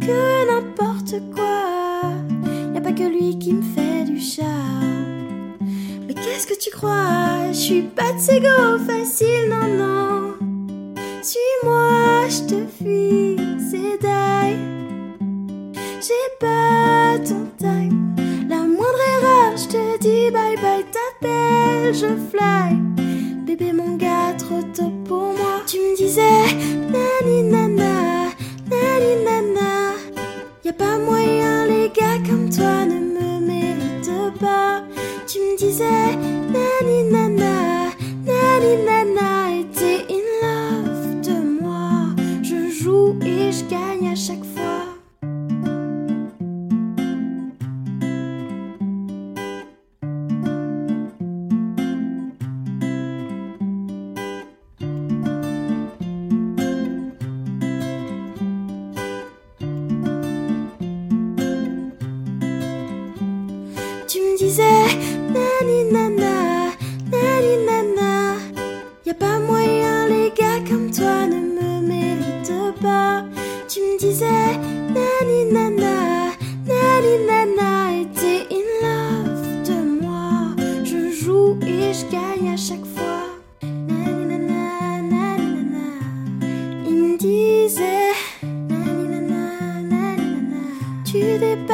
que n'importe quoi. Y a pas que lui qui me fait du charme. Mais qu'est-ce que tu crois? Je suis pas de ségo facile, non, non. Suis-moi, je te fuis, c'est die. J'ai pas ton time. La moindre erreur, je te dis bye bye, t'appelles, je fly. 在 Tu me disais, nani nana, nani nana. Y pas moyen, les gars comme toi ne me méritent pas. Tu me disais, nani nana, nani nana. Et t'es in love de moi. Je joue et je gagne à chaque fois. Nani nana, nani nana. Il me disait, nani nana, nani nana. Tu déballes